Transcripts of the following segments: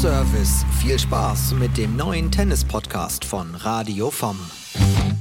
Service. Viel Spaß mit dem neuen Tennis-Podcast von Radio vom.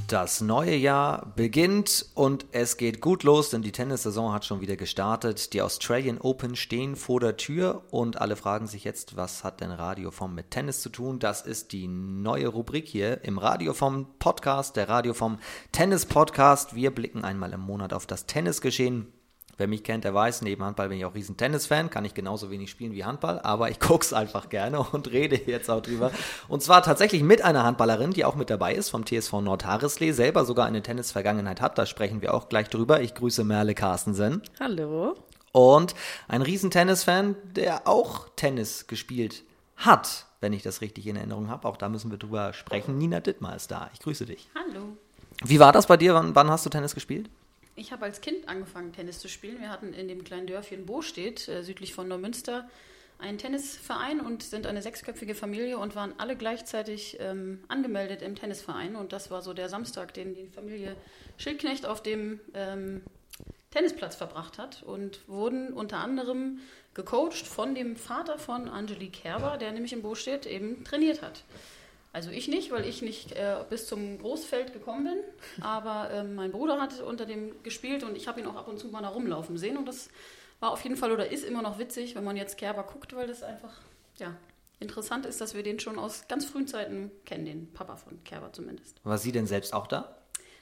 Das neue Jahr beginnt und es geht gut los, denn die Tennissaison hat schon wieder gestartet. Die Australian Open stehen vor der Tür und alle fragen sich jetzt, was hat denn Radio vom mit Tennis zu tun? Das ist die neue Rubrik hier im Radio vom Podcast, der Radio vom Tennis Podcast. Wir blicken einmal im Monat auf das Tennisgeschehen Wer mich kennt, der weiß, neben Handball bin ich auch riesen Tennis-Fan, kann ich genauso wenig spielen wie Handball, aber ich gucke es einfach gerne und rede jetzt auch drüber. Und zwar tatsächlich mit einer Handballerin, die auch mit dabei ist, vom TSV Nordhareslee, selber sogar eine Tennis-Vergangenheit hat, da sprechen wir auch gleich drüber. Ich grüße Merle Carstensen. Hallo. Und ein riesen Tennis-Fan, der auch Tennis gespielt hat, wenn ich das richtig in Erinnerung habe. Auch da müssen wir drüber sprechen. Nina Dittmar ist da. Ich grüße dich. Hallo. Wie war das bei dir? Wann, wann hast du Tennis gespielt? Ich habe als Kind angefangen, Tennis zu spielen. Wir hatten in dem kleinen Dörfchen Bostedt, äh, südlich von Neumünster, einen Tennisverein und sind eine sechsköpfige Familie und waren alle gleichzeitig ähm, angemeldet im Tennisverein. Und das war so der Samstag, den die Familie Schildknecht auf dem ähm, Tennisplatz verbracht hat und wurden unter anderem gecoacht von dem Vater von Angelique Kerber, der nämlich in Bostedt eben trainiert hat. Also ich nicht, weil ich nicht äh, bis zum Großfeld gekommen bin. Aber äh, mein Bruder hat unter dem gespielt und ich habe ihn auch ab und zu mal da rumlaufen sehen. Und das war auf jeden Fall oder ist immer noch witzig, wenn man jetzt Kerber guckt, weil das einfach ja, interessant ist, dass wir den schon aus ganz frühen Zeiten kennen, den Papa von Kerber zumindest. War sie denn selbst auch da?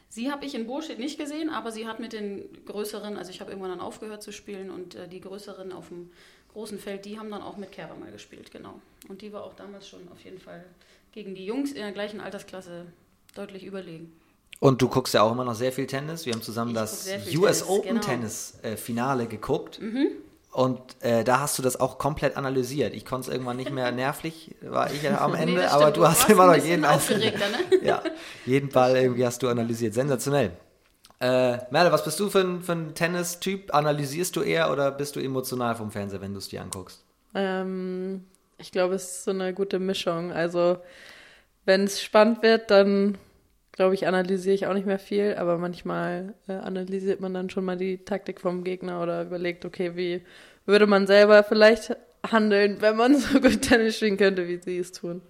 Sie habe ich in Burstedt nicht gesehen, aber sie hat mit den größeren, also ich habe irgendwann dann aufgehört zu spielen und äh, die größeren auf dem großen Feld, die haben dann auch mit Kerber mal gespielt, genau. Und die war auch damals schon auf jeden Fall gegen die Jungs in der gleichen Altersklasse deutlich überlegen. Und du guckst ja auch immer noch sehr viel Tennis. Wir haben zusammen ich das US Tennis, Open genau. Tennis äh, Finale geguckt. Mhm. Und äh, da hast du das auch komplett analysiert. Ich konnte es irgendwann nicht mehr nervlich, war ich ja am Ende, nee, aber du hast immer noch jeden einzelnen. Ne? ja, jeden Ball irgendwie hast du analysiert. Sensationell. Äh, Merle, was bist du für ein, für ein Tennis-Typ? Analysierst du eher oder bist du emotional vom Fernseher, wenn du es dir anguckst? Ähm, ich glaube, es ist so eine gute Mischung. Also, wenn es spannend wird, dann glaube ich, analysiere ich auch nicht mehr viel, aber manchmal äh, analysiert man dann schon mal die Taktik vom Gegner oder überlegt, okay, wie würde man selber vielleicht handeln, wenn man so gut Tennis spielen könnte, wie sie es tun.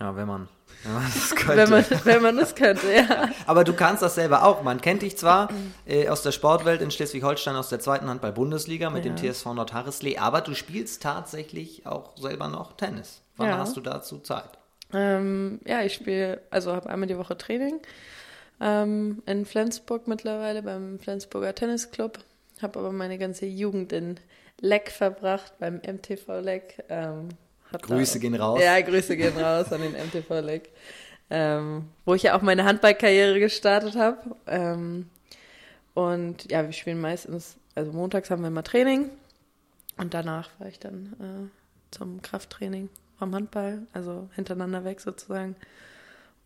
Ja, wenn man. Wenn man das könnte. wenn, man, wenn man das könnte, ja. Aber du kannst das selber auch. Man kennt dich zwar äh, aus der Sportwelt in Schleswig-Holstein aus der zweiten Handball-Bundesliga mit ja. dem TSV Nordharreslee, aber du spielst tatsächlich auch selber noch Tennis. Wann ja. hast du dazu Zeit? Ähm, ja, ich spiele, also habe einmal die Woche Training ähm, in Flensburg mittlerweile beim Flensburger Tennisclub. Habe aber meine ganze Jugend in Leck verbracht, beim MTV Leck. Ähm, Grüße da, gehen raus. Ja, Grüße gehen raus an den MTV Leck. Ähm, wo ich ja auch meine Handballkarriere gestartet habe. Ähm, und ja, wir spielen meistens, also montags haben wir immer Training und danach fahre ich dann äh, zum Krafttraining vom Handball, also hintereinander weg sozusagen.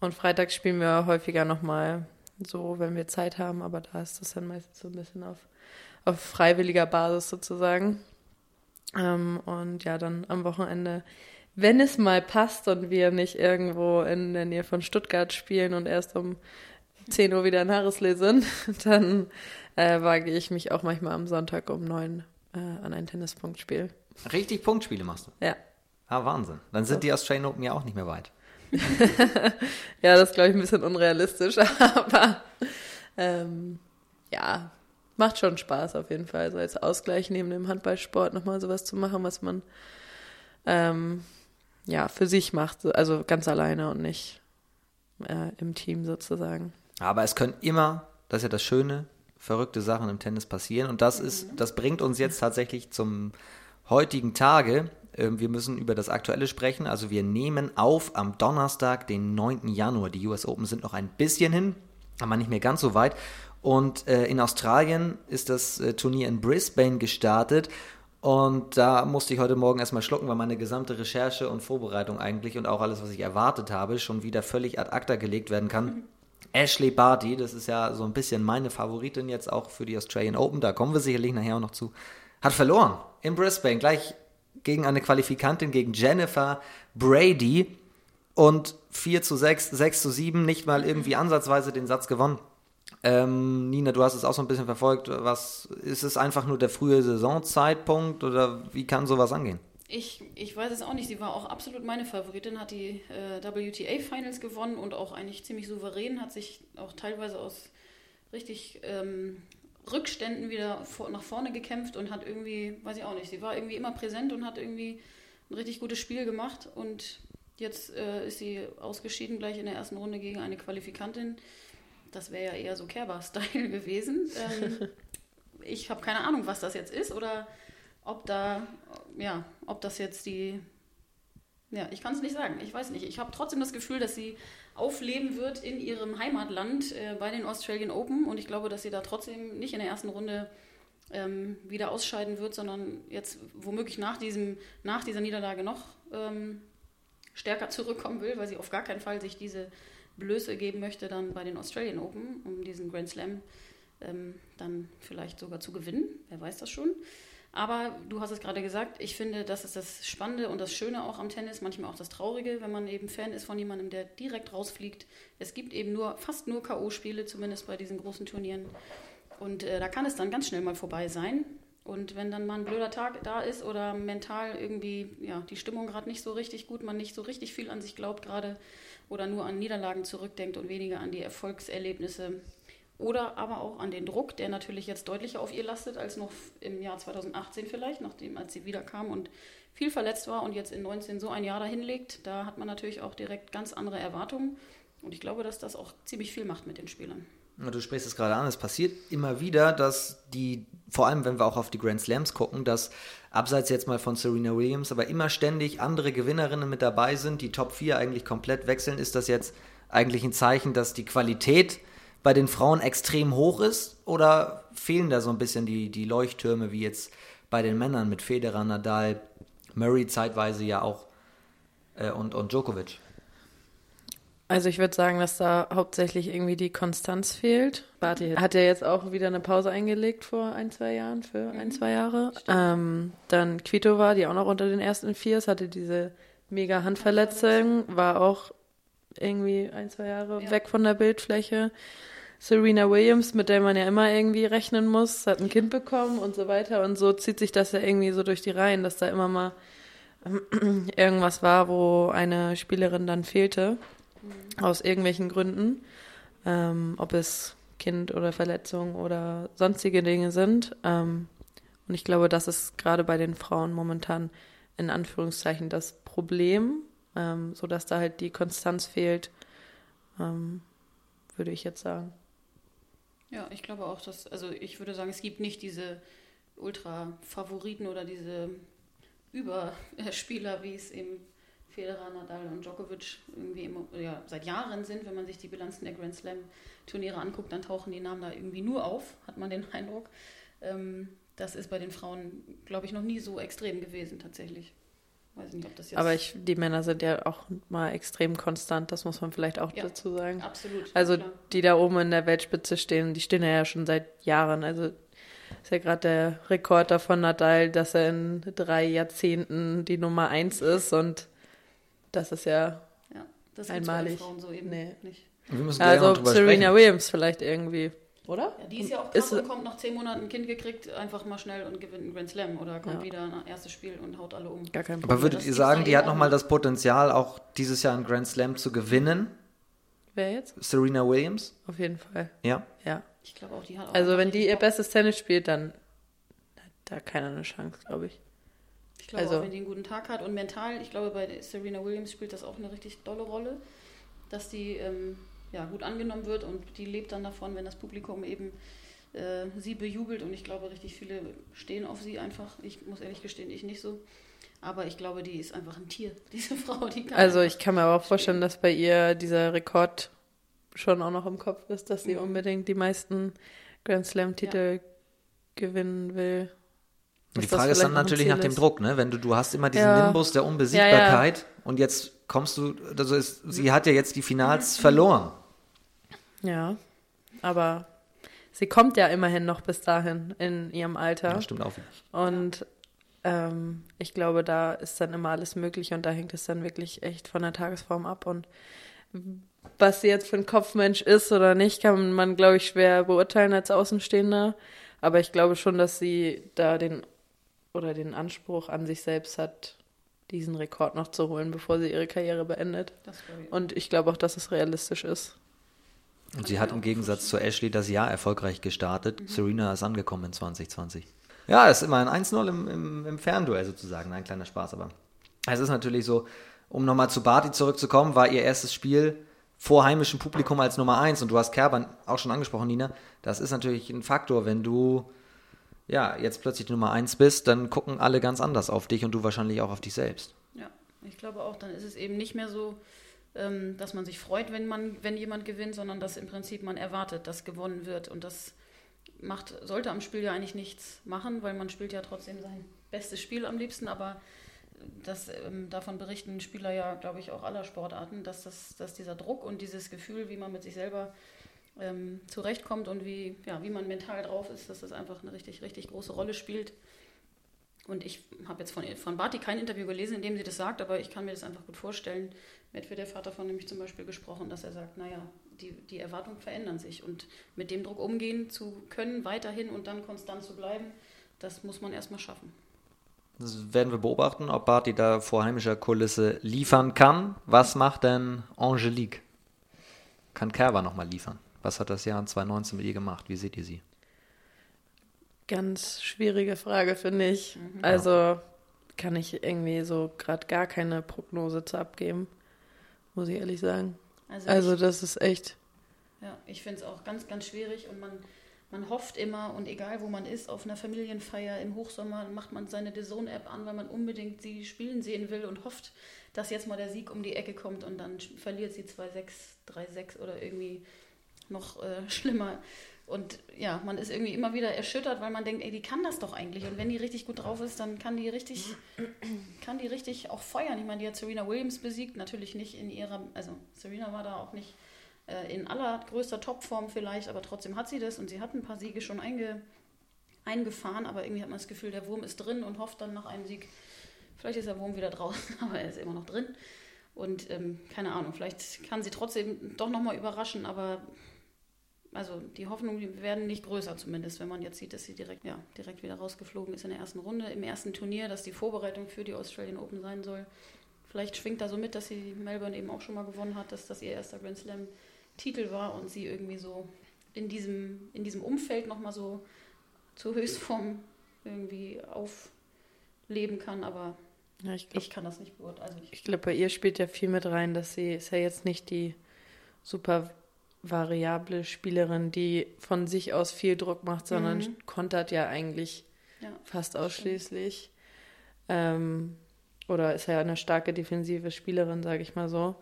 Und freitags spielen wir häufiger nochmal so, wenn wir Zeit haben, aber da ist das dann meistens so ein bisschen auf, auf freiwilliger Basis sozusagen. Ähm, und ja, dann am Wochenende, wenn es mal passt und wir nicht irgendwo in der Nähe von Stuttgart spielen und erst um 10 Uhr wieder in Harrislee sind, dann äh, wage ich mich auch manchmal am Sonntag um 9 äh, an ein Tennispunktspiel. Richtig Punktspiele machst du? Ja. Ah, Wahnsinn. Dann sind die Australian Open ja auch nicht mehr weit. ja, das glaube ich ein bisschen unrealistisch, aber ähm, ja, macht schon Spaß auf jeden Fall, so als Ausgleich neben dem Handballsport nochmal sowas zu machen, was man ähm, ja für sich macht, also ganz alleine und nicht äh, im Team sozusagen. Aber es können immer, das ist ja das Schöne, verrückte Sachen im Tennis passieren und das ist, das bringt uns jetzt tatsächlich zum heutigen Tage. Ähm, wir müssen über das Aktuelle sprechen. Also wir nehmen auf am Donnerstag, den 9. Januar. Die US Open sind noch ein bisschen hin, aber nicht mehr ganz so weit. Und äh, in Australien ist das äh, Turnier in Brisbane gestartet. Und da musste ich heute Morgen erstmal schlucken, weil meine gesamte Recherche und Vorbereitung eigentlich und auch alles, was ich erwartet habe, schon wieder völlig ad acta gelegt werden kann. Mhm. Ashley Barty, das ist ja so ein bisschen meine Favoritin jetzt auch für die Australian Open, da kommen wir sicherlich nachher auch noch zu, hat verloren in Brisbane, gleich gegen eine Qualifikantin, gegen Jennifer Brady und 4 zu 6, 6 zu 7, nicht mal irgendwie ansatzweise den Satz gewonnen. Ähm, Nina, du hast es auch so ein bisschen verfolgt. Was ist es einfach nur der frühe Saisonzeitpunkt oder wie kann sowas angehen? Ich, ich weiß es auch nicht. Sie war auch absolut meine Favoritin, hat die äh, WTA Finals gewonnen und auch eigentlich ziemlich souverän, hat sich auch teilweise aus richtig ähm, Rückständen wieder vor, nach vorne gekämpft und hat irgendwie, weiß ich auch nicht, sie war irgendwie immer präsent und hat irgendwie ein richtig gutes Spiel gemacht und jetzt äh, ist sie ausgeschieden gleich in der ersten Runde gegen eine Qualifikantin. Das wäre ja eher so Kerber-Style gewesen. Ähm, ich habe keine Ahnung, was das jetzt ist oder ob da, ja, ob das jetzt die, ja, ich kann es nicht sagen. Ich weiß nicht. Ich habe trotzdem das Gefühl, dass sie aufleben wird in ihrem Heimatland äh, bei den Australian Open und ich glaube, dass sie da trotzdem nicht in der ersten Runde ähm, wieder ausscheiden wird, sondern jetzt womöglich nach, diesem, nach dieser Niederlage noch ähm, stärker zurückkommen will, weil sie auf gar keinen Fall sich diese Blöße geben möchte dann bei den Australian Open, um diesen Grand Slam ähm, dann vielleicht sogar zu gewinnen. Wer weiß das schon. Aber du hast es gerade gesagt, ich finde, das ist das Spannende und das Schöne auch am Tennis, manchmal auch das Traurige, wenn man eben Fan ist von jemandem, der direkt rausfliegt. Es gibt eben nur fast nur K.O.-Spiele, zumindest bei diesen großen Turnieren. Und äh, da kann es dann ganz schnell mal vorbei sein. Und wenn dann mal ein blöder Tag da ist oder mental irgendwie ja, die Stimmung gerade nicht so richtig gut, man nicht so richtig viel an sich glaubt gerade oder nur an Niederlagen zurückdenkt und weniger an die Erfolgserlebnisse, oder aber auch an den Druck, der natürlich jetzt deutlicher auf ihr lastet als noch im Jahr 2018 vielleicht, nachdem als sie wiederkam und viel verletzt war und jetzt in 19 so ein Jahr dahin legt. Da hat man natürlich auch direkt ganz andere Erwartungen und ich glaube, dass das auch ziemlich viel macht mit den Spielern. Du sprichst es gerade an, es passiert immer wieder, dass die, vor allem wenn wir auch auf die Grand Slams gucken, dass abseits jetzt mal von Serena Williams, aber immer ständig andere Gewinnerinnen mit dabei sind, die Top 4 eigentlich komplett wechseln. Ist das jetzt eigentlich ein Zeichen, dass die Qualität bei den Frauen extrem hoch ist? Oder fehlen da so ein bisschen die, die Leuchttürme wie jetzt bei den Männern mit Federer, Nadal, Murray zeitweise ja auch äh, und, und Djokovic? Also ich würde sagen, dass da hauptsächlich irgendwie die Konstanz fehlt. Barty hat ja jetzt auch wieder eine Pause eingelegt vor ein, zwei Jahren, für ein, mhm. zwei Jahre. Ähm, dann Kvitova, die auch noch unter den ersten Viers, hatte diese mega Handverletzung, war auch irgendwie ein, zwei Jahre ja. weg von der Bildfläche. Serena Williams, mit der man ja immer irgendwie rechnen muss, hat ein Kind bekommen und so weiter. Und so zieht sich das ja irgendwie so durch die Reihen, dass da immer mal irgendwas war, wo eine Spielerin dann fehlte, mhm. aus irgendwelchen Gründen. Ähm, ob es Kind oder Verletzung oder sonstige Dinge sind. Ähm, und ich glaube, das ist gerade bei den Frauen momentan in Anführungszeichen das Problem, ähm, sodass da halt die Konstanz fehlt, ähm, würde ich jetzt sagen. Ja, ich glaube auch, dass, also ich würde sagen, es gibt nicht diese Ultra-Favoriten oder diese Überspieler, wie es eben Federer, Nadal und Djokovic irgendwie immer, ja, seit Jahren sind. Wenn man sich die Bilanzen der Grand Slam-Turniere anguckt, dann tauchen die Namen da irgendwie nur auf, hat man den Eindruck. Ähm, das ist bei den Frauen, glaube ich, noch nie so extrem gewesen tatsächlich. Weiß nicht, ob das jetzt Aber ich, die Männer sind ja auch mal extrem konstant, das muss man vielleicht auch ja, dazu sagen. Absolut. Also klar. die da oben in der Weltspitze stehen, die stehen ja schon seit Jahren. Also ist ja gerade der Rekord davon Nadal, dass er in drei Jahrzehnten die Nummer eins ist und das ist ja, ja das einmalig. Frauen so eben nee. nicht. also Serena sprechen. Williams vielleicht irgendwie. Oder? Ja, die ist ja auch krass ist, und kommt nach zehn Monaten ein Kind gekriegt, einfach mal schnell und gewinnt einen Grand Slam oder kommt ja. wieder ein erstes Spiel und haut alle um. Gar kein Problem. Aber würdet ihr sagen, die hat nochmal das Potenzial, auch dieses Jahr einen Grand Slam zu gewinnen? Wer jetzt? Serena Williams? Auf jeden Fall. Ja? Ja. Ich glaube auch, die hat auch Also wenn die ihr bestes Tennis spielt, dann hat da keiner eine Chance, glaube ich. Glaube also, auch, wenn die einen guten Tag hat und mental, ich glaube bei Serena Williams spielt das auch eine richtig dolle Rolle, dass die ähm, ja, gut angenommen wird und die lebt dann davon, wenn das Publikum eben äh, sie bejubelt und ich glaube, richtig viele stehen auf sie einfach. Ich muss ehrlich gestehen, ich nicht so. Aber ich glaube, die ist einfach ein Tier, diese Frau. Die kann also ich kann mir aber auch vorstellen, dass bei ihr dieser Rekord schon auch noch im Kopf ist, dass sie mhm. unbedingt die meisten Grand Slam-Titel ja. gewinnen will. Die Frage ist dann natürlich nach dem. Druck, ne? Wenn du, du hast immer diesen ja. Nimbus der Unbesiegbarkeit ja, und jetzt kommst du, also ist, sie hat ja jetzt die Finals verloren. Ja, aber sie kommt ja immerhin noch bis dahin in ihrem Alter. Ja, stimmt auch. Und ähm, ich glaube, da ist dann immer alles möglich und da hängt es dann wirklich echt von der Tagesform ab. Und was sie jetzt für ein Kopfmensch ist oder nicht, kann man, glaube ich, schwer beurteilen als Außenstehender. Aber ich glaube schon, dass sie da den oder den Anspruch an sich selbst hat, diesen Rekord noch zu holen, bevor sie ihre Karriere beendet. Und ich glaube auch, dass es realistisch ist. Und sie hat im Gegensatz zu Ashley das Jahr erfolgreich gestartet. Mhm. Serena ist angekommen in 2020. Ja, es ist immer ein 1-0 im, im, im Fernduell sozusagen. Ein kleiner Spaß, aber es ist natürlich so, um nochmal zu Barty zurückzukommen, war ihr erstes Spiel vor heimischem Publikum als Nummer 1 und du hast Kerber auch schon angesprochen, Nina. Das ist natürlich ein Faktor, wenn du ja jetzt plötzlich die Nummer 1 bist, dann gucken alle ganz anders auf dich und du wahrscheinlich auch auf dich selbst. Ja, ich glaube auch, dann ist es eben nicht mehr so, ähm, dass man sich freut, wenn man, wenn jemand gewinnt, sondern dass im Prinzip man erwartet, dass gewonnen wird und das macht, sollte am Spiel ja eigentlich nichts machen, weil man spielt ja trotzdem sein bestes Spiel am liebsten, aber das, ähm, davon berichten Spieler ja, glaube ich, auch aller Sportarten, dass, das, dass dieser Druck und dieses Gefühl, wie man mit sich selber ähm, zurechtkommt und wie, ja, wie man mental drauf ist, dass das einfach eine richtig, richtig große Rolle spielt. Und ich habe jetzt von, von Barty kein Interview gelesen, in dem sie das sagt, aber ich kann mir das einfach gut vorstellen. Medvedev hat davon nämlich zum Beispiel gesprochen, dass er sagt, naja, die, die Erwartungen verändern sich und mit dem Druck umgehen zu können, weiterhin und dann konstant zu bleiben, das muss man erstmal schaffen. Das werden wir beobachten, ob Barty da vor heimischer Kulisse liefern kann. Was macht denn Angelique? Kann Kerber nochmal liefern? Was hat das Jahr 2019 mit ihr gemacht? Wie seht ihr sie? Ganz schwierige Frage, finde ich. Mhm. Also kann ich irgendwie so gerade gar keine Prognose zu abgeben, muss ich ehrlich sagen. Also, also ich, das ist echt. Ja, ich finde es auch ganz, ganz schwierig und man man hofft immer und egal wo man ist, auf einer Familienfeier im Hochsommer macht man seine The Zone-App an, weil man unbedingt sie spielen sehen will und hofft, dass jetzt mal der Sieg um die Ecke kommt und dann verliert sie 2-6, 3-6 oder irgendwie noch äh, schlimmer. Und ja, man ist irgendwie immer wieder erschüttert, weil man denkt, ey, die kann das doch eigentlich. Und wenn die richtig gut drauf ist, dann kann die richtig, kann die richtig auch feuern. Ich meine, die hat Serena Williams besiegt, natürlich nicht in ihrer, also Serena war da auch nicht äh, in allergrößter Topform vielleicht, aber trotzdem hat sie das und sie hat ein paar Siege schon einge, eingefahren, aber irgendwie hat man das Gefühl, der Wurm ist drin und hofft dann nach einem Sieg, vielleicht ist der Wurm wieder draußen, aber er ist immer noch drin. Und ähm, keine Ahnung, vielleicht kann sie trotzdem doch nochmal überraschen, aber also die Hoffnungen werden nicht größer zumindest, wenn man jetzt sieht, dass sie direkt, ja, direkt wieder rausgeflogen ist in der ersten Runde, im ersten Turnier, dass die Vorbereitung für die Australian Open sein soll. Vielleicht schwingt da so mit, dass sie Melbourne eben auch schon mal gewonnen hat, dass das ihr erster Grand Slam Titel war und sie irgendwie so in diesem, in diesem Umfeld nochmal so zur Höchstform irgendwie aufleben kann, aber ja, ich, glaub, ich, kann das nicht beurteilen. Also ich, ich glaube, bei ihr spielt ja viel mit rein, dass sie ist ja jetzt nicht die super variable Spielerin, die von sich aus viel Druck macht, sondern mhm. kontert ja eigentlich ja, fast ausschließlich. Ähm, oder ist ja eine starke defensive Spielerin, sage ich mal so.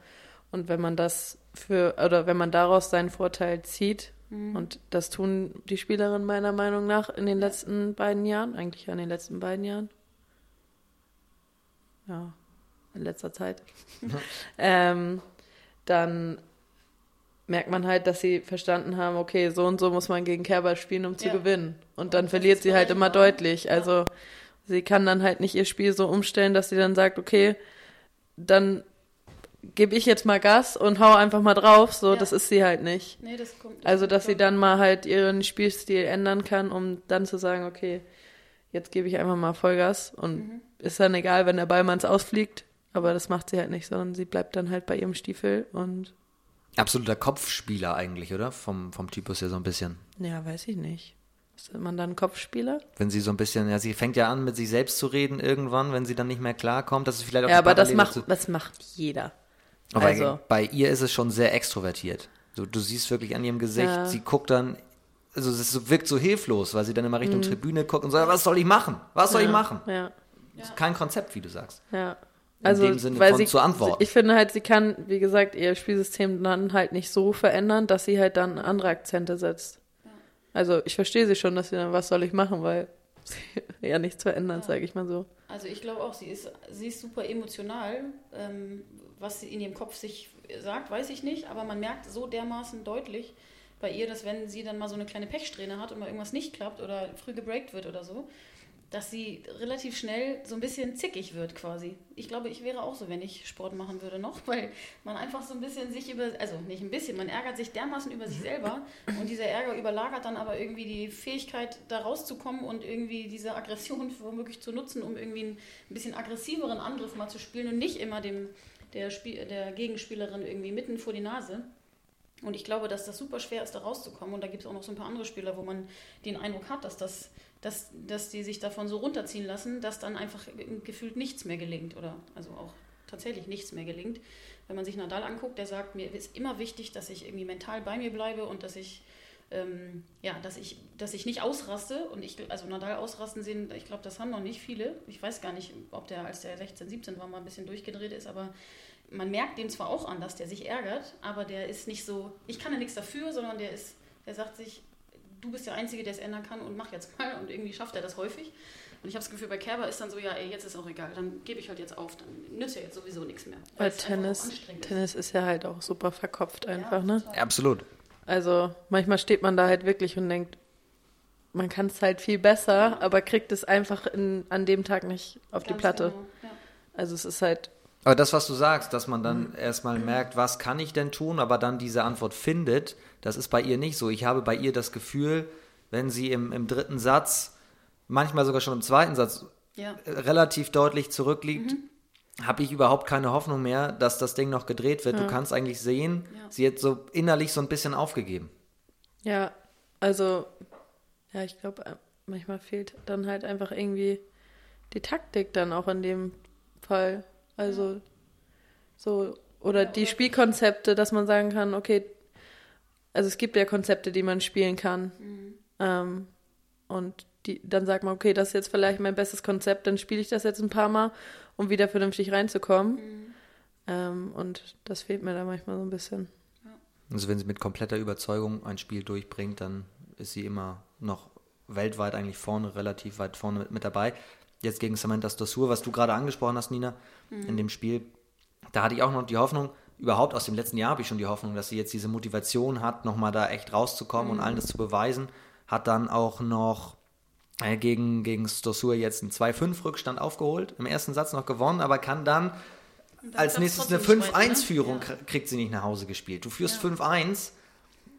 Und wenn man das für, oder wenn man daraus seinen Vorteil zieht, mhm. und das tun die Spielerinnen meiner Meinung nach in den letzten beiden Jahren, eigentlich ja in den letzten beiden Jahren. Ja, in letzter Zeit. ähm, dann merkt man halt, dass sie verstanden haben, okay, so und so muss man gegen Kerber spielen, um zu ja. gewinnen. Und dann und verliert sie halt immer war. deutlich. Also ja. sie kann dann halt nicht ihr Spiel so umstellen, dass sie dann sagt, okay, dann gebe ich jetzt mal Gas und hau einfach mal drauf. So, ja. das ist sie halt nicht. Nee, das kommt. Das also, dass sie dann mal halt ihren Spielstil ändern kann, um dann zu sagen, okay, jetzt gebe ich einfach mal Vollgas und mhm. ist dann egal, wenn der Ball mal ins Ausfliegt. Aber das macht sie halt nicht, sondern sie bleibt dann halt bei ihrem Stiefel und. Absoluter Kopfspieler eigentlich, oder? Vom, vom Typus her so ein bisschen. Ja, weiß ich nicht. Ist man dann Kopfspieler? Wenn sie so ein bisschen, ja, sie fängt ja an, mit sich selbst zu reden irgendwann, wenn sie dann nicht mehr klarkommt. Das ist vielleicht auch Ja, aber das macht, das macht jeder. Aber also. bei ihr ist es schon sehr extrovertiert. So, du siehst wirklich an ihrem Gesicht, ja. sie guckt dann, also es wirkt so hilflos, weil sie dann immer Richtung mhm. Tribüne guckt und sagt, was soll ich machen? Was soll ja. ich machen? Ja. kein Konzept, wie du sagst. Ja. Also, in dem Sinne weil von sie, zu antworten. Ich finde halt, sie kann, wie gesagt, ihr Spielsystem dann halt nicht so verändern, dass sie halt dann andere Akzente setzt. Also ich verstehe sie schon, dass sie dann, was soll ich machen, weil sie ja nichts verändert, ja. sage ich mal so. Also ich glaube auch, sie ist, sie ist super emotional, ähm, was sie in ihrem Kopf sich sagt, weiß ich nicht, aber man merkt so dermaßen deutlich bei ihr, dass wenn sie dann mal so eine kleine Pechsträhne hat und mal irgendwas nicht klappt oder früh gebreakt wird oder so, dass sie relativ schnell so ein bisschen zickig wird quasi. Ich glaube, ich wäre auch so, wenn ich Sport machen würde noch, weil man einfach so ein bisschen sich über, also nicht ein bisschen, man ärgert sich dermaßen über sich selber und dieser Ärger überlagert dann aber irgendwie die Fähigkeit, da rauszukommen und irgendwie diese Aggression womöglich zu nutzen, um irgendwie einen ein bisschen aggressiveren Angriff mal zu spielen und nicht immer dem, der, Spiel, der Gegenspielerin irgendwie mitten vor die Nase. Und ich glaube, dass das super schwer ist, da rauszukommen. Und da gibt es auch noch so ein paar andere Spieler, wo man den Eindruck hat, dass das dass, dass die sich davon so runterziehen lassen, dass dann einfach gefühlt nichts mehr gelingt oder also auch tatsächlich nichts mehr gelingt. Wenn man sich Nadal anguckt, der sagt, mir ist immer wichtig, dass ich irgendwie mental bei mir bleibe und dass ich ähm, ja, dass ich, dass ich nicht ausraste und ich, also Nadal ausrasten sehen, ich glaube, das haben noch nicht viele. Ich weiß gar nicht, ob der, als der 16, 17 war, mal ein bisschen durchgedreht ist, aber man merkt dem zwar auch an, dass der sich ärgert, aber der ist nicht so, ich kann ja nichts dafür, sondern der ist, der sagt sich, du bist der Einzige, der es ändern kann und mach jetzt mal. Und irgendwie schafft er das häufig. Und ich habe das Gefühl, bei Kerber ist dann so, ja, ey, jetzt ist auch egal, dann gebe ich halt jetzt auf, dann nützt ja jetzt sowieso nichts mehr. Weil Tennis, Tennis ist ja halt auch super verkopft einfach, ja, ne? Absolut. Also manchmal steht man da halt wirklich und denkt, man kann es halt viel besser, aber kriegt es einfach in, an dem Tag nicht auf Ganz die Platte. Genau. Ja. Also es ist halt aber das, was du sagst, dass man dann mhm. erstmal merkt, was kann ich denn tun, aber dann diese Antwort findet, das ist bei ihr nicht so. Ich habe bei ihr das Gefühl, wenn sie im, im dritten Satz, manchmal sogar schon im zweiten Satz, ja. relativ deutlich zurückliegt, mhm. habe ich überhaupt keine Hoffnung mehr, dass das Ding noch gedreht wird. Ja. Du kannst eigentlich sehen, ja. sie hat so innerlich so ein bisschen aufgegeben. Ja, also, ja, ich glaube, äh, manchmal fehlt dann halt einfach irgendwie die Taktik dann auch in dem Fall. Also so, oder die Spielkonzepte, dass man sagen kann, okay, also es gibt ja Konzepte, die man spielen kann. Mhm. Ähm, und die, dann sagt man, okay, das ist jetzt vielleicht mein bestes Konzept, dann spiele ich das jetzt ein paar Mal, um wieder vernünftig reinzukommen. Mhm. Ähm, und das fehlt mir da manchmal so ein bisschen. Also wenn sie mit kompletter Überzeugung ein Spiel durchbringt, dann ist sie immer noch weltweit eigentlich vorne, relativ weit vorne mit, mit dabei jetzt gegen Samantha Stossur, was du gerade angesprochen hast, Nina, mhm. in dem Spiel, da hatte ich auch noch die Hoffnung, überhaupt aus dem letzten Jahr habe ich schon die Hoffnung, dass sie jetzt diese Motivation hat, nochmal da echt rauszukommen mhm. und allen das zu beweisen. Hat dann auch noch äh, gegen, gegen Stossur jetzt einen 2-5-Rückstand aufgeholt, im ersten Satz noch gewonnen, aber kann dann, als nächstes eine 5-1-Führung ne? ja. kriegt sie nicht nach Hause gespielt. Du führst ja. 5-1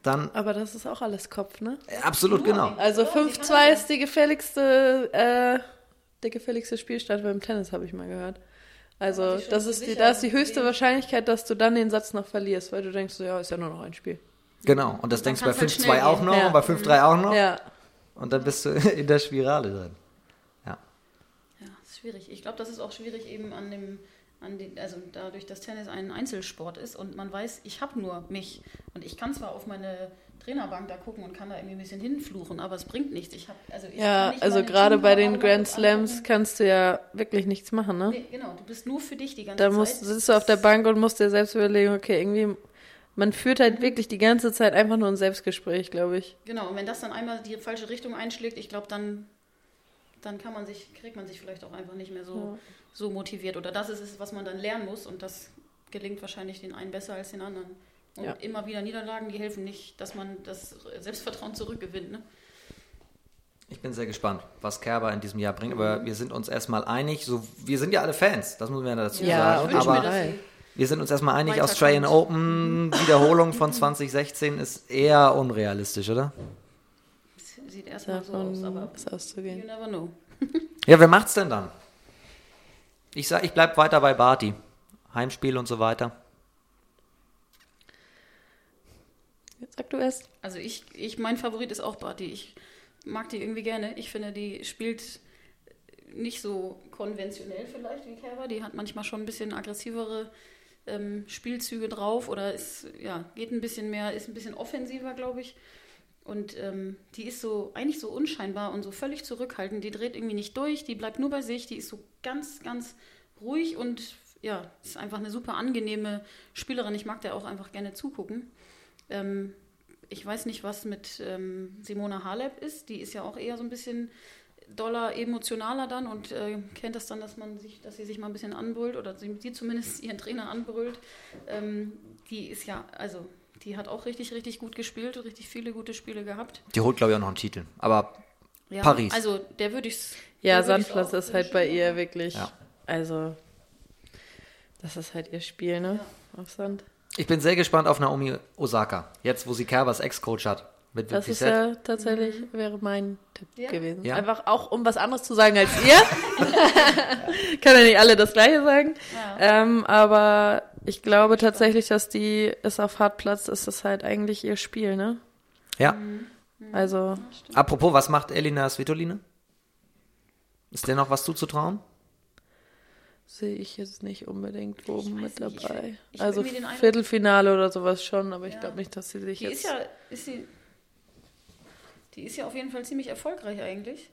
dann. Aber das ist auch alles Kopf, ne? Absolut, genau. Also 5-2 ist die gefälligste äh, der gefälligste Spielstand beim Tennis, habe ich mal gehört. Also, das ist die, da ist die höchste Wahrscheinlichkeit, dass du dann den Satz noch verlierst, weil du denkst, so, ja, ist ja nur noch ein Spiel. Genau, und das und denkst du bei 5-2 halt auch noch ja. und bei 5-3 auch noch. Ja. Und dann bist du in der Spirale drin. Ja. Ja, ist schwierig. Ich glaube, das ist auch schwierig eben an dem, an den, also dadurch, dass Tennis ein Einzelsport ist und man weiß, ich habe nur mich und ich kann zwar auf meine Trainerbank da gucken und kann da irgendwie ein bisschen hinfluchen, aber es bringt nichts. Ich hab, also ich ja, also gerade bei den Grand Slams kannst du ja wirklich nichts machen, ne? Nee, genau, du bist nur für dich die ganze da Zeit. Da sitzt du auf der Bank und musst dir selbst überlegen, okay, irgendwie, man führt halt mhm. wirklich die ganze Zeit einfach nur ein Selbstgespräch, glaube ich. Genau, und wenn das dann einmal die falsche Richtung einschlägt, ich glaube, dann, dann kann man sich, kriegt man sich vielleicht auch einfach nicht mehr so, ja. so motiviert. Oder das ist es, was man dann lernen muss und das gelingt wahrscheinlich den einen besser als den anderen. Und ja. immer wieder Niederlagen, die helfen nicht, dass man das Selbstvertrauen zurückgewinnt. Ne? Ich bin sehr gespannt, was Kerber in diesem Jahr bringt, aber mhm. wir sind uns erstmal einig, so, wir sind ja alle Fans, das muss man ja dazu ja, sagen. Aber mir, wir sind uns erstmal einig, Australian Open Wiederholung von 2016 ist eher unrealistisch, oder? Sieht erstmal so aus, aber ist auszugehen. you never know. ja, wer macht's denn dann? Ich sag, ich bleib weiter bei Barty. Heimspiel und so weiter. Sag du erst. Also ich, ich, mein Favorit ist auch Barty. Ich mag die irgendwie gerne. Ich finde, die spielt nicht so konventionell vielleicht wie Kerber. Die hat manchmal schon ein bisschen aggressivere ähm, Spielzüge drauf oder ist, ja, geht ein bisschen mehr, ist ein bisschen offensiver, glaube ich. Und ähm, die ist so eigentlich so unscheinbar und so völlig zurückhaltend. Die dreht irgendwie nicht durch, die bleibt nur bei sich, die ist so ganz, ganz ruhig und ja, ist einfach eine super angenehme Spielerin. Ich mag der auch einfach gerne zugucken. Ähm, ich weiß nicht, was mit ähm, Simona Halep ist. Die ist ja auch eher so ein bisschen doller emotionaler dann und äh, kennt das dann, dass man sich, dass sie sich mal ein bisschen anbrüllt oder sie, sie zumindest ihren Trainer anbrüllt. Ähm, die ist ja, also die hat auch richtig, richtig gut gespielt, richtig viele gute Spiele gehabt. Die holt, glaube ich, auch noch einen Titel. Aber Ja, Paris. Also der würde ich Ja, Sandplatz ist halt bei ihr wirklich. Ja. Also, das ist halt ihr Spiel, ne? Auf Sand. Ich bin sehr gespannt auf Naomi Osaka. Jetzt, wo sie Kerbers Ex-Coach hat. Mit Das ist ja tatsächlich, wäre mein Tipp Ja. gewesen. Ja. Einfach auch, um was anderes zu sagen als ihr. Kann ja nicht alle das Gleiche sagen. Ja. Ähm, aber ich glaube tatsächlich, dass die ist auf Hartplatz, ist das halt eigentlich ihr Spiel, ne? Ja. Also, Apropos, was macht Elina Svitoline? Ist der noch was zuzutrauen? Sehe ich jetzt nicht unbedingt oben mit nicht, ich dabei. ich hab also Viertelfinale oder sowas schon, aber ich Ja. glaube nicht, dass sie sich Die jetzt. ist ja, ist sie, die ist ja auf jeden Fall ziemlich erfolgreich eigentlich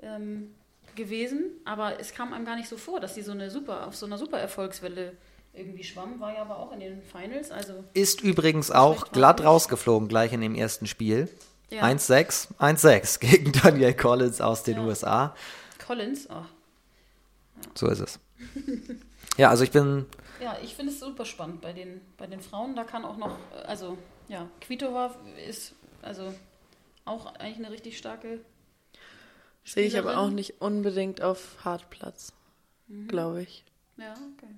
ähm, gewesen, aber es kam einem gar nicht so vor, dass sie so eine super, auf so einer super Erfolgswelle irgendwie schwamm, war ja aber auch in den Finals, also Ist übrigens auch glatt rausgeflogen, gleich in dem ersten Spiel. ja, 1-6, 1-6 gegen Danielle Collins aus den Ja. USA. Collins, oh, So ist es. Ja, also ich bin, ja, ich finde es super spannend bei den, bei den Frauen, da kann auch noch, also ja, Kvitova ist also auch eigentlich eine richtig starke Sehe ich aber auch nicht unbedingt auf Hartplatz, Mhm. glaube ich. Ja, okay.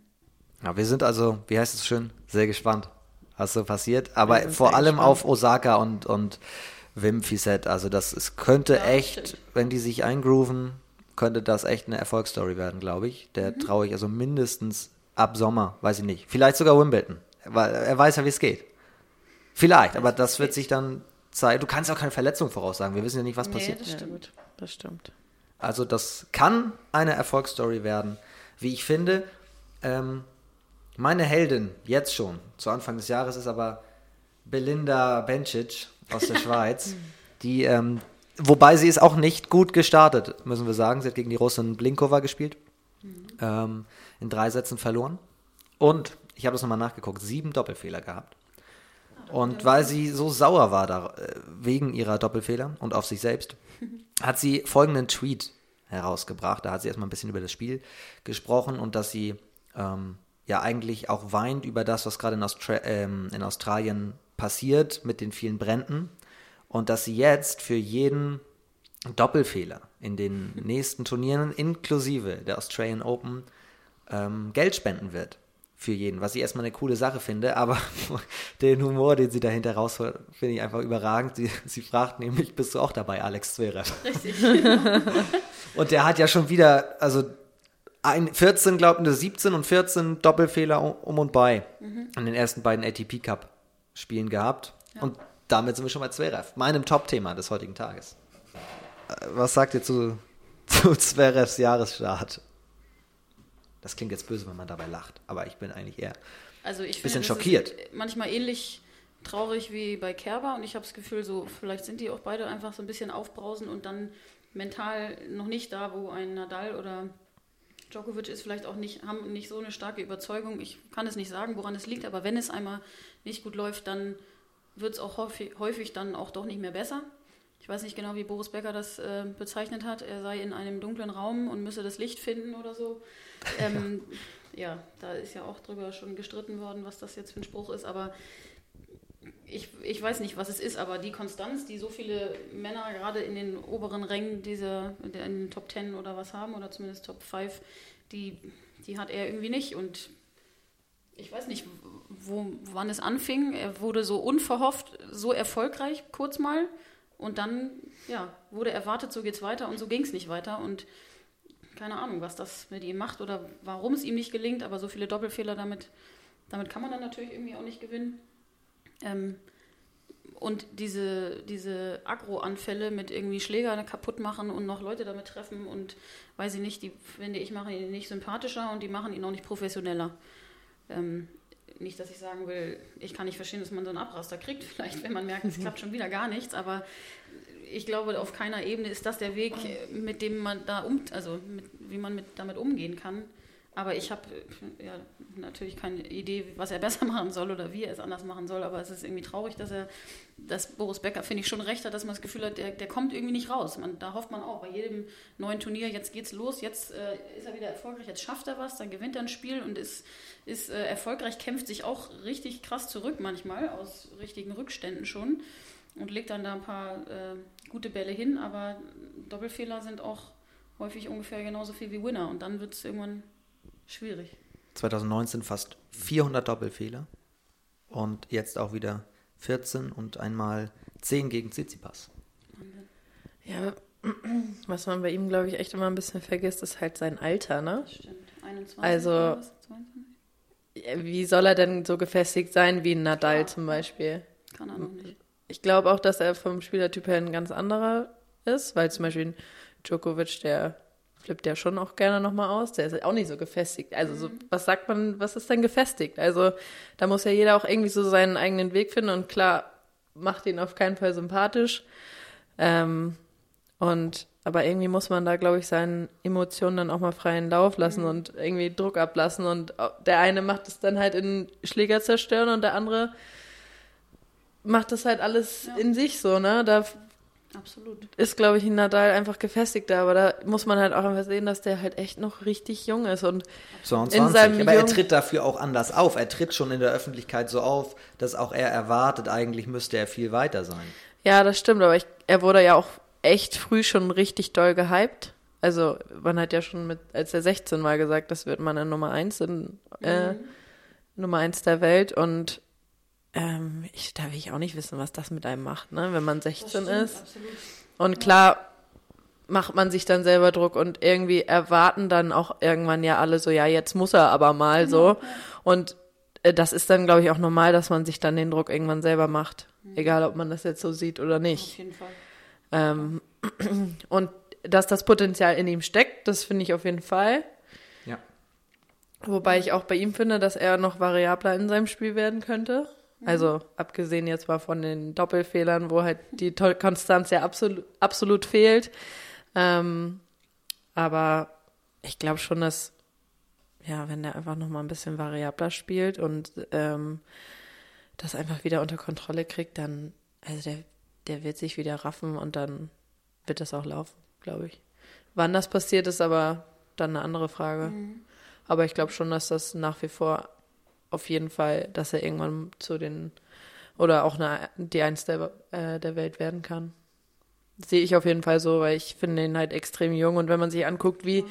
ja, wir sind also, wie heißt es schön, sehr gespannt, was so passiert. Aber vor allem gespannt. auf Osaka und, und Wim Fissett. Also das es könnte Ja, echt, stimmt. wenn die sich eingrooven, könnte das echt eine Erfolgsstory werden, glaube ich. Der Mhm. traue ich also mindestens ab Sommer, weiß ich nicht. Vielleicht sogar Wimbledon, weil er weiß ja, wie es geht. Vielleicht, aber das wird sich dann zeigen. Du kannst auch keine Verletzung voraussagen. Wir wissen ja nicht, was Nee, passiert. das stimmt. das stimmt. Also das kann eine Erfolgsstory werden, wie ich finde. Ähm, meine Heldin jetzt schon, zu Anfang des Jahres, ist aber Belinda Bencic aus der Schweiz, die, ähm, wobei sie ist auch nicht gut gestartet, müssen wir sagen. Sie hat gegen die Russin Blinkova gespielt, ähm, in drei Sätzen verloren. Und, ich habe das nochmal nachgeguckt, sieben Doppelfehler gehabt. Und weil sie so sauer war da, äh, wegen ihrer Doppelfehler und auf sich selbst, hat sie folgenden Tweet herausgebracht. Da hat sie erstmal ein bisschen über das Spiel gesprochen und dass sie ähm, ja eigentlich auch weint über das, was gerade in, Austra ähm, in Australien passiert mit den vielen Bränden und dass sie jetzt für jeden Doppelfehler in den nächsten Turnieren inklusive der Australian Open ähm, Geld spenden wird. Für jeden, was ich erstmal eine coole Sache finde, aber den Humor, den sie dahinter rausholt, finde ich einfach überragend. Sie, sie fragt nämlich, bist du auch dabei, Alex Zverev? Richtig. Und der hat ja schon wieder, also ein, 14, glaube ich, 17 und 14 Doppelfehler um, und bei in den ersten beiden ATP Cup Spielen gehabt. Und damit sind wir schon bei Zverev, meinem Top-Thema des heutigen Tages. Äh, Was sagt ihr zu, zu Zverevs Jahresstart? Das klingt jetzt böse, wenn man dabei lacht, aber ich bin eigentlich eher. Also ich Bisschen finde, schockiert. Manchmal ähnlich traurig wie bei Kerber und ich habe das Gefühl, so vielleicht sind die auch beide einfach so ein bisschen aufbrausen und dann mental noch nicht da, wo ein Nadal oder Djokovic ist, vielleicht auch nicht, haben nicht so eine starke Überzeugung. Ich kann es nicht sagen, woran es liegt, aber wenn es einmal nicht gut läuft, dann wird es auch häufig, häufig dann auch doch nicht mehr besser. Ich weiß nicht genau, wie Boris Becker das äh, bezeichnet hat. Er sei in einem dunklen Raum und müsse das Licht finden oder so. Ähm, ja, da ist ja auch drüber schon gestritten worden, was das jetzt für ein Spruch ist, aber ich, ich weiß nicht, was es ist, aber die Konstanz, die so viele Männer gerade in den oberen Rängen dieser, in den Top 10 oder was haben, oder zumindest Top 5, die, die hat er irgendwie nicht. Und ich weiß nicht, wo, wann es anfing. Er wurde so unverhofft, so erfolgreich, kurz mal. Und dann, ja, wurde erwartet, so geht's weiter und so ging es nicht weiter. Und keine Ahnung, was das mit ihm macht oder warum es ihm nicht gelingt, aber so viele Doppelfehler damit, damit kann man dann natürlich irgendwie auch nicht gewinnen. Ähm, und diese, diese Agro-Anfälle mit irgendwie Schläger kaputt machen und noch Leute damit treffen und weiß ich nicht, die finde ich machen ihn nicht sympathischer und die machen ihn auch nicht professioneller. Ähm, nicht, dass ich sagen will, ich kann nicht verstehen, dass man so einen Abraster kriegt, vielleicht, wenn man merkt, es klappt schon wieder gar nichts, aber ich glaube, auf keiner Ebene ist das der Weg, mit dem man da um, also mit, wie man mit, damit umgehen kann. Aber ich habe ja, natürlich keine Idee, was er besser machen soll oder wie er es anders machen soll. Aber es ist irgendwie traurig, dass er, dass Boris Becker, finde ich, schon recht hat, dass man das Gefühl hat, der, der kommt irgendwie nicht raus. Man, da hofft man auch bei jedem neuen Turnier, jetzt geht's los, jetzt äh, ist er wieder erfolgreich, jetzt schafft er was, dann gewinnt er ein Spiel und ist, ist äh, erfolgreich, kämpft sich auch richtig krass zurück manchmal, aus richtigen Rückständen schon. und legt dann da ein paar äh, gute Bälle hin, aber Doppelfehler sind auch häufig ungefähr genauso viel wie Winner und dann wird es irgendwann schwierig. 2019 fast 400 Doppelfehler und jetzt auch wieder 14 und einmal 10 gegen Tsitsipas. Ja, was man bei ihm, glaube ich, echt immer ein bisschen vergisst, ist halt sein Alter, ne? Stimmt. 21 Also- oder was? 22? Wie soll er denn so gefestigt sein wie ein Nadal Ja. zum Beispiel? Kann er noch nicht. Ich glaube auch, dass er vom Spielertyp her ein ganz anderer ist, weil zum Beispiel ein Djokovic, der flippt ja schon auch gerne nochmal aus, der ist auch nicht so gefestigt. Also so, was sagt man, was ist denn gefestigt? Also da muss ja jeder auch irgendwie so seinen eigenen Weg finden und klar, macht ihn auf keinen Fall sympathisch. Ähm, und aber irgendwie muss man da, glaube ich, seinen Emotionen dann auch mal freien Lauf lassen und irgendwie Druck ablassen. Und der eine macht es dann halt in Schläger zerstören und der andere macht das halt alles Ja. in sich so, ne? Da Absolut. ist, glaube ich, ein Nadal einfach gefestigter, aber da muss man halt auch einfach sehen, dass der halt echt noch richtig jung ist und 22. seinem Aber er tritt dafür auch anders auf. Er tritt schon in der Öffentlichkeit so auf, dass auch er erwartet, eigentlich müsste er viel weiter sein. ja, das stimmt, aber ich, er wurde ja auch echt früh schon richtig doll gehypt. Also man hat ja schon mit, als er 16 war gesagt, das wird man in Nummer 1 in äh, Nummer 1 der Welt und ähm, ich, da will ich auch nicht wissen, was das mit einem macht, ne? wenn man 16 Das stimmt, ist. Absolut. Und klar macht man sich dann selber Druck und irgendwie erwarten dann auch irgendwann ja alle so, ja, jetzt muss er aber mal so. Und äh, das ist dann, glaube ich, auch normal, dass man sich dann den Druck irgendwann selber macht. Egal, ob man das jetzt so sieht oder Auf nicht. jeden Fall. Ähm, und dass das Potenzial in ihm steckt, das finde ich auf jeden Fall. Ja. Wobei ich auch bei ihm finde, dass er noch variabler in seinem Spiel werden könnte. Also abgesehen jetzt mal von den Doppelfehlern, wo halt die Konstanz ja absolut, absolut fehlt. Ähm, aber ich glaube schon, dass, ja, wenn der einfach noch mal ein bisschen variabler spielt und ähm, das einfach wieder unter Kontrolle kriegt, dann, also der, der wird sich wieder raffen und dann wird das auch laufen, glaube ich. Wann das passiert, ist aber dann eine andere Frage. Aber ich glaube schon, dass das nach wie vor auf jeden Fall, dass er irgendwann zu den oder auch eine, die Eins der, äh, der Welt werden kann. Sehe ich auf jeden Fall so, weil ich finde ihn halt extrem jung und wenn man sich anguckt, wie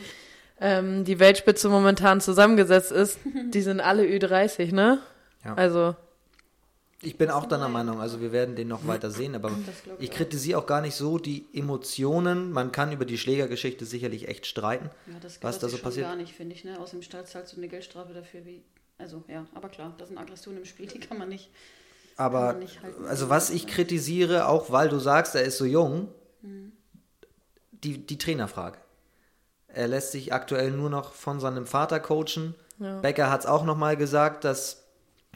ähm, die Weltspitze momentan zusammengesetzt ist, die sind alle Ü30, ne? Ja. Also, Ich bin auch deiner Meinung, also wir werden den noch weiter sehen, aber ich kritisiere auch gar nicht so die Emotionen. Man kann über die Schlägergeschichte sicherlich echt streiten. Ja, das Was da so passiert? gar nicht, finde ich. Ne? Aus dem Stall zahlst du eine Geldstrafe dafür, wie. Also, ja, aber klar, das sind Aggressionen im Spiel, die kann man nicht. Aber man nicht halten. also was ich kritisiere, auch weil du sagst, er ist so jung, die, die Trainerfrage. Er lässt sich aktuell nur noch von seinem Vater coachen. Ja. Becker hat es auch nochmal gesagt, dass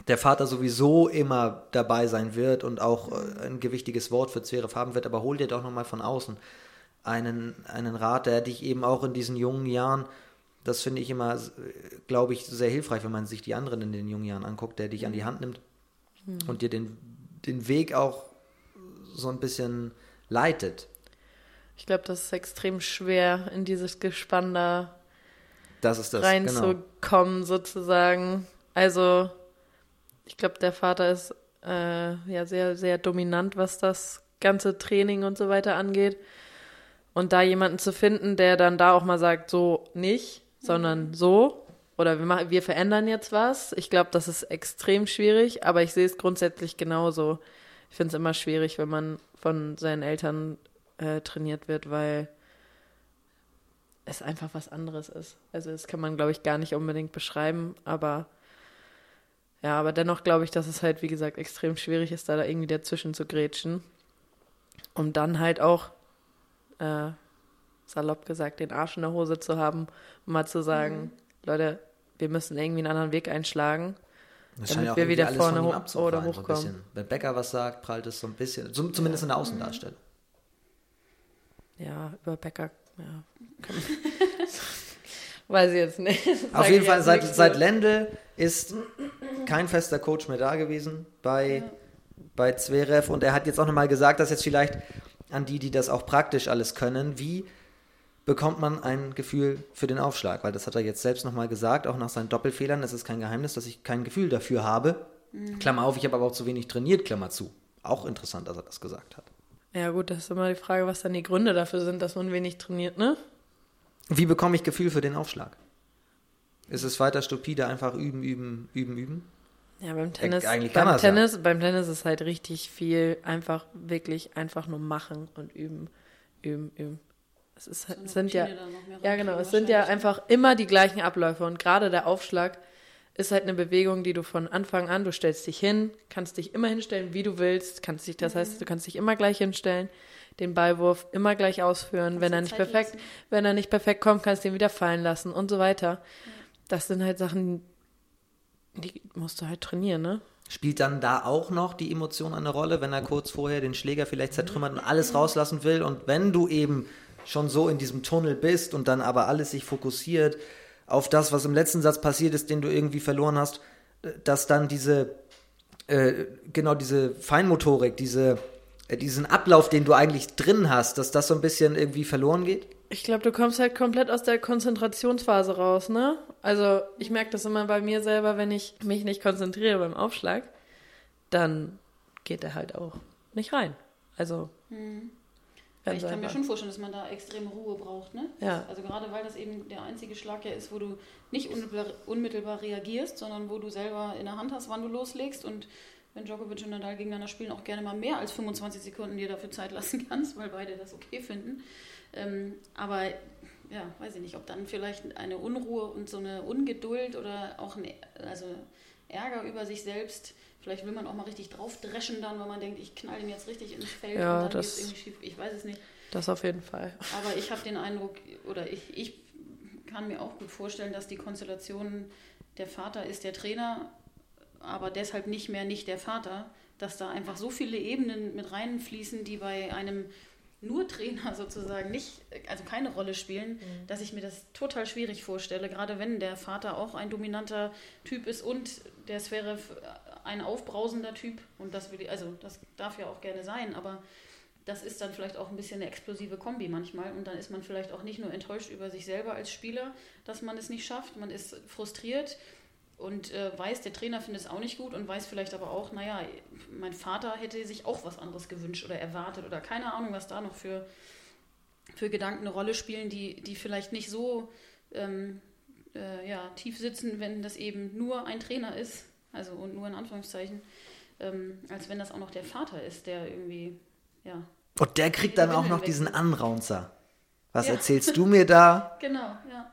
der Vater sowieso immer dabei sein wird und auch äh, ein gewichtiges Wort für Zverev haben wird, aber hol dir doch nochmal von außen einen, einen Rat, der dich eben auch in diesen jungen Jahren, das finde ich immer, glaube ich, sehr hilfreich, wenn man sich die anderen in den jungen Jahren anguckt, der dich an die Hand nimmt und dir den, den Weg auch so ein bisschen leitet. ich glaube, das ist extrem schwer, in dieses Gespann da Das ist das, genau. reinzukommen, sozusagen. Also, ich glaube, der Vater ist äh, ja sehr, sehr dominant, was das ganze Training und so weiter angeht. Und da jemanden zu finden, der dann da auch mal sagt, so nicht, sondern so. Oder wir, machen, wir verändern jetzt was. Ich glaube, das ist extrem schwierig, aber ich sehe es grundsätzlich genauso. Ich finde es immer schwierig, wenn man von seinen Eltern äh, trainiert wird, weil es einfach was anderes ist. Also das kann man, glaube ich, gar nicht unbedingt beschreiben, aber ja, aber dennoch glaube ich, dass es halt, wie gesagt, extrem schwierig ist, da, da irgendwie dazwischen zu grätschen. Um dann halt auch, äh, salopp gesagt, den Arsch in der Hose zu haben, um mal zu sagen, Leute, wir müssen irgendwie einen anderen Weg einschlagen. Das damit ja wir wieder vorne hoch- oder so hochkommen. bisschen. Wenn Becker was sagt, prallt es so ein bisschen, zum, zumindest in der Außendarstellung. Ja, über Becker, ja. Weiß ich jetzt nicht. Auf jeden Fall, seit, seit. Lendl ist kein fester Coach mehr da gewesen bei, bei Zverev und er hat jetzt auch nochmal gesagt, dass jetzt vielleicht an die, die das auch praktisch alles können, wie bekommt man ein Gefühl für den Aufschlag? Weil das hat er jetzt selbst nochmal gesagt, auch nach seinen Doppelfehlern. Es ist kein Geheimnis, dass ich kein Gefühl dafür habe. Klammer auf, ich habe aber auch zu wenig trainiert, Klammer zu. Auch interessant, dass er das gesagt hat. Ja, gut, das ist immer die Frage, was dann die Gründe dafür sind, dass man wenig trainiert, ne? Wie bekomme ich Gefühl für den Aufschlag? Ist es weiter stupide, einfach üben, üben, üben, üben? Ja, beim Tennis, kann beim, ja. Tennis beim Tennis ist halt richtig viel einfach, wirklich einfach nur machen und üben, üben, üben. Es ist, halt- So es sind ja, Routine ja genau, es sind ja einfach immer die gleichen Abläufe und gerade der Aufschlag ist halt eine Bewegung, die du von Anfang an, du stellst dich hin, kannst dich immer hinstellen, wie du willst, kannst dich, das Mhm. heißt, du kannst dich immer gleich hinstellen, den Ballwurf immer gleich ausführen, wenn er nicht Zeit perfekt, lassen. wenn er nicht perfekt kommt, kannst du ihn wieder fallen lassen und so weiter. Das sind halt Sachen, die musst du halt trainieren, ne? Spielt dann da auch noch die Emotion eine Rolle, wenn er kurz vorher den Schläger vielleicht zertrümmert und alles rauslassen will? Und wenn du eben schon so in diesem Tunnel bist und dann aber alles sich fokussiert auf das, was im letzten Satz passiert ist, den du irgendwie verloren hast, dass dann diese, äh, genau diese Feinmotorik, diese, äh, diesen Ablauf, den du eigentlich drin hast, dass das so ein bisschen irgendwie verloren geht? Ich glaube, du kommst halt komplett aus der Konzentrationsphase raus, ne? Also ich merke das immer bei mir selber, wenn ich mich nicht konzentriere beim Aufschlag, dann geht er halt auch nicht rein. Also ganz ich kann mir schon vorstellen, dass man da extreme Ruhe braucht. Ne? Ja. Also gerade weil das eben der einzige Schlag ja ist, wo du nicht unmittelbar, unmittelbar reagierst, sondern wo du selber in der Hand hast, wann du loslegst. Und wenn Djokovic und Nadal gegeneinander spielen, auch gerne mal mehr als 25 Sekunden dir dafür Zeit lassen kannst, weil beide das okay finden. Ähm, aber ja, weiß ich nicht, ob dann vielleicht eine Unruhe und so eine Ungeduld oder auch ein also Ärger über sich selbst. Vielleicht will man auch mal richtig draufdreschen dann, weil man denkt, ich knall ihn jetzt richtig ins Feld Ja, und dann das- geht's irgendwie schief. Ich weiß es nicht. Das auf jeden Fall. Aber ich habe den Eindruck, oder ich, ich kann mir auch gut vorstellen, dass die Konstellation der Vater ist der Trainer, aber deshalb nicht mehr nicht der Vater, dass da einfach so viele Ebenen mit reinfließen, die bei einem nur Trainer sozusagen nicht, also keine Rolle spielen, dass ich mir das total schwierig vorstelle, gerade wenn der Vater auch ein dominanter Typ ist und der Sphäre ein aufbrausender Typ und das will ich, also das darf ja auch gerne sein, aber das ist dann vielleicht auch ein bisschen eine explosive Kombi manchmal und dann ist man vielleicht auch nicht nur enttäuscht über sich selber als Spieler, dass man es nicht schafft, man ist frustriert und äh, weiß, der Trainer findet es auch nicht gut und weiß vielleicht aber auch, naja, mein Vater hätte sich auch was anderes gewünscht oder erwartet oder keine Ahnung, was da noch für, für Gedanken eine Rolle spielen, die, die vielleicht nicht so ähm, äh, ja, tief sitzen, wenn das eben nur ein Trainer ist, also und nur in Anführungszeichen, ähm, als wenn das auch noch der Vater ist, der irgendwie, ja, Und der kriegt dann auch noch diesen. Anraunzer. Was Ja. erzählst du mir da? genau, ja.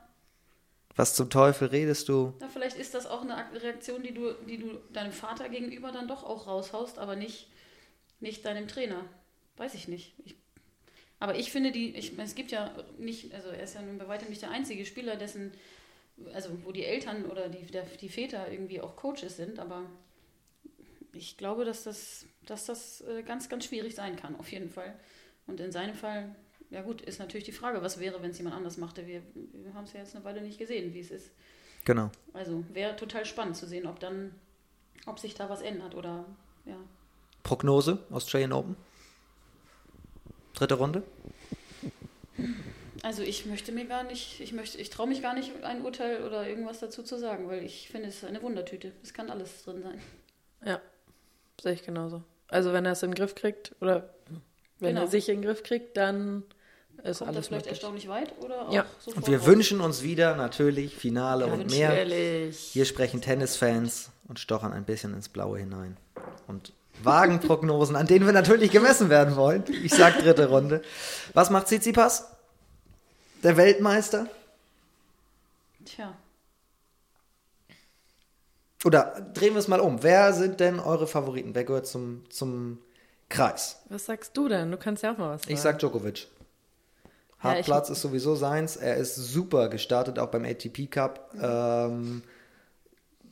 Was zum Teufel redest du? Ja, vielleicht ist das auch eine Ak- Reaktion, die du, die du deinem Vater gegenüber dann doch auch raushaust, aber nicht, nicht deinem Trainer. Weiß ich nicht. Ich, aber ich finde die, ich, es gibt ja nicht, also er ist ja nun bei weitem nicht der einzige Spieler, dessen, also wo die Eltern oder die, der, die Väter irgendwie auch Coaches sind, aber ich glaube, dass das, dass das äh, ganz, ganz schwierig sein kann, auf jeden Fall. Und in seinem Fall, ja gut, ist natürlich die Frage, was wäre, wenn es jemand anders machte. Wir, wir haben es ja jetzt eine Weile nicht gesehen, wie es ist. Genau. Also wäre total spannend zu sehen, ob dann, ob sich da was ändert oder ja. Prognose, Australian Open? Dritte Runde? Also ich möchte mir gar nicht, ich möchte, ich traue mich gar nicht, ein Urteil oder irgendwas dazu zu sagen, weil ich finde, es ist eine Wundertüte. Es kann alles drin sein. Ja, sehe ich genauso. Also wenn er es in den Griff kriegt oder wenn Genau. er sich in den Griff kriegt, dann ist Kommt das alles vielleicht möglich. erstaunlich weit oder auch Ja. sofort Und wir raus? wünschen uns wieder natürlich Finale und mehr. Natürlich. Hier sprechen Tennisfans und stochern ein bisschen ins Blaue hinein. Und wagen Prognosen, an denen wir natürlich gemessen werden wollen. Ich sag dritte Runde. Was macht Tsitsipas? Der Weltmeister? Tja, Oder drehen wir es mal um. Wer sind denn eure Favoriten? Wer gehört zum, zum Kreis? Was sagst du denn? Du kannst ja auch mal was sagen. Ich sag Djokovic. Ja, Hartplatz ist sowieso seins. Er ist super gestartet, auch beim ATP Cup. Ähm,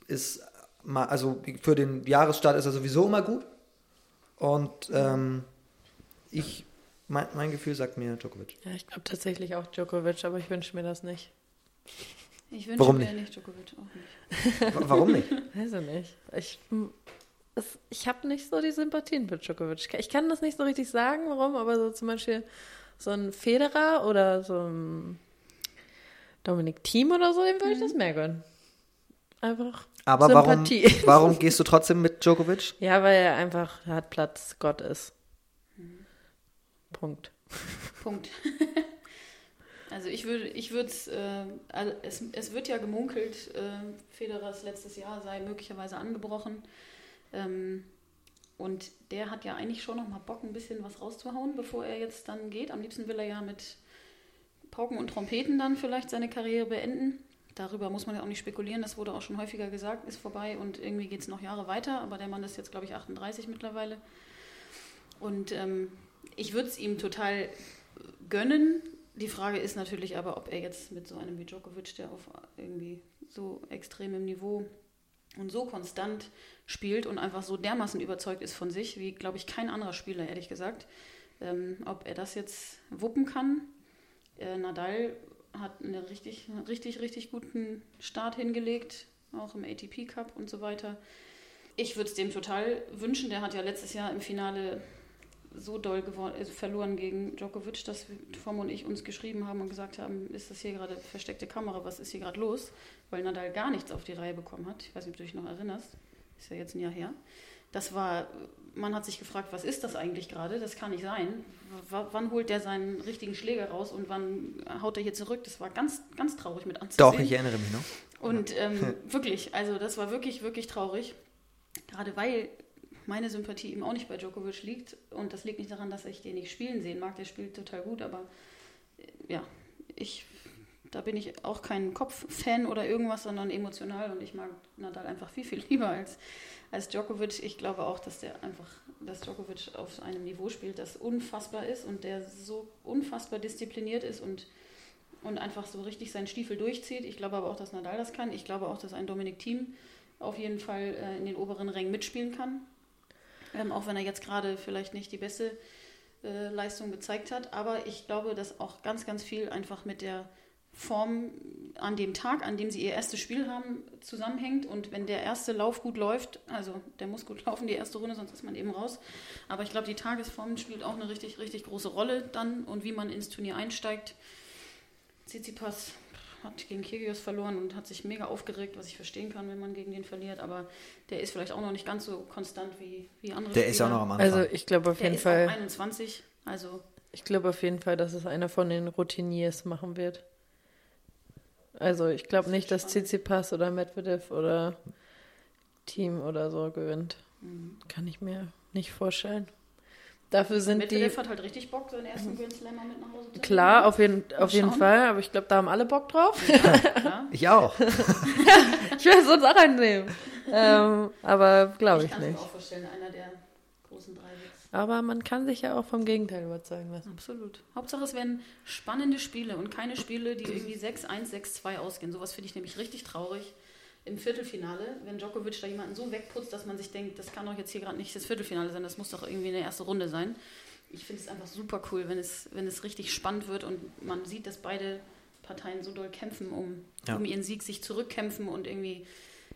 ist mal, also für den Jahresstart ist er sowieso immer gut. Und ähm, ich, mein, mein Gefühl sagt mir Djokovic. Ja, ich glaube tatsächlich auch Djokovic, aber ich wünsche mir das nicht. ich wünsche Warum mir nicht? nicht Djokovic auch nicht. Warum nicht? Weiß ich nicht. Ich, es, ich habe nicht so die Sympathien für Djokovic. Ich kann das nicht so richtig sagen, warum, aber so zum Beispiel so ein Federer oder so ein Dominik Thiem oder so, dem würde ich das mehr gönnen. einfach Aber warum, Sympathie. warum gehst du trotzdem mit Djokovic? Ja, weil er einfach hat Platz Gott ist. Punkt. Punkt. also ich würde, ich würde äh, also es, es wird ja gemunkelt, äh, Federers letztes Jahr sei möglicherweise angebrochen. Ähm, und der hat ja eigentlich schon noch mal Bock, ein bisschen was rauszuhauen, bevor er jetzt dann geht. Am liebsten will er ja mit Pauken und Trompeten dann vielleicht seine Karriere beenden. Darüber muss man ja auch nicht spekulieren, das wurde auch schon häufiger gesagt, ist vorbei und irgendwie geht es noch Jahre weiter. Aber der Mann ist jetzt, glaube ich, 38 mittlerweile. Und ähm, ich würde es ihm total gönnen. Die Frage ist natürlich aber, ob er jetzt mit so einem wie Djokovic, der auf irgendwie so extremem Niveau und so konstant spielt und einfach so dermaßen überzeugt ist von sich, wie, glaube ich, kein anderer Spieler, ehrlich gesagt, ähm, ob er das jetzt wuppen kann. Äh, Nadal hat einen richtig, richtig, richtig guten Start hingelegt, auch im ATP Cup und so weiter. Ich würde es dem total wünschen. Der hat ja letztes Jahr im Finale so doll geworden, also verloren gegen Djokovic, dass Tom und ich uns geschrieben haben und gesagt haben, ist das hier gerade versteckte Kamera, was ist hier gerade los? Weil Nadal gar nichts auf die Reihe bekommen hat. Ich weiß nicht, ob du dich noch erinnerst. Ist ja jetzt ein Jahr her. Das war, man hat sich gefragt, was ist das eigentlich gerade? Das kann nicht sein. W wann holt der seinen richtigen Schläger raus und wann haut er hier zurück? Das war ganz, ganz traurig mit anzusehen. Doch, ich erinnere mich noch. Und ähm, wirklich, also das war wirklich, wirklich traurig. Gerade weil meine Sympathie eben auch nicht bei Djokovic liegt. Und das liegt nicht daran, dass ich den nicht spielen sehen mag. Der spielt total gut, aber äh, ja, ich, da bin ich auch kein Kopf-Fan oder irgendwas, sondern emotional und ich mag Nadal einfach viel, viel lieber als, als Djokovic. Ich glaube auch, dass der einfach, dass Djokovic auf einem Niveau spielt, das unfassbar ist und der so unfassbar diszipliniert ist und und einfach so richtig seinen Stiefel durchzieht. Ich glaube aber auch, dass Nadal das kann. Ich glaube auch, dass ein Dominik Thiem auf jeden Fall äh, in den oberen Rängen mitspielen kann. Ähm, auch wenn er jetzt gerade vielleicht nicht die beste äh, Leistung gezeigt hat. Aber ich glaube, dass auch ganz, ganz viel einfach mit der Form an dem Tag, an dem sie ihr erstes Spiel haben, zusammenhängt. Und wenn der erste Lauf gut läuft, also der muss gut laufen, die erste Runde, sonst ist man eben raus. Aber ich glaube, die Tagesform spielt auch eine richtig, richtig große Rolle dann und wie man ins Turnier einsteigt. Tsitsipas hat gegen Kyrgios verloren und hat sich mega aufgeregt, was ich verstehen kann, wenn man gegen den verliert. Aber der ist vielleicht auch noch nicht ganz so konstant wie, wie andere Der ist ja auch noch am Anfang. Also ich glaube auf Der jeden ist Fall, auch 21, also ich glaube auf jeden Fall, dass es einer von den Routiniers machen wird. Also ich glaube Das nicht, dass. Tsitsipas oder Medvedev oder Team oder so gewinnt. Mhm. Kann ich mir nicht vorstellen. Dafür sind die Medvedev hat halt richtig Bock, seinen ersten Grand Slammer mit nach Hause zu nehmen. klar auf jeden, auf jeden. Fall, aber ich glaube, da haben alle Bock drauf. Ja, ich auch. Ich will sonst auch einen nehmen. ähm, aber glaube Ich ich kann es mir nicht. auch vorstellen, einer der großen drei wird's. Aber man kann sich ja auch vom Gegenteil überzeugen lassen. Absolut. Hauptsache, es werden spannende Spiele und keine Spiele, die irgendwie 6-1, 6-2 ausgehen. Sowas finde ich nämlich richtig traurig. Im Viertelfinale, wenn Djokovic da jemanden so wegputzt, dass man sich denkt, das kann doch jetzt hier gerade nicht das Viertelfinale sein, das muss doch irgendwie eine erste Runde sein. Ich finde es einfach super cool, wenn es, wenn es richtig spannend wird und man sieht, dass beide Parteien so doll kämpfen, um, Ja. um ihren Sieg sich zurückkämpfen und irgendwie,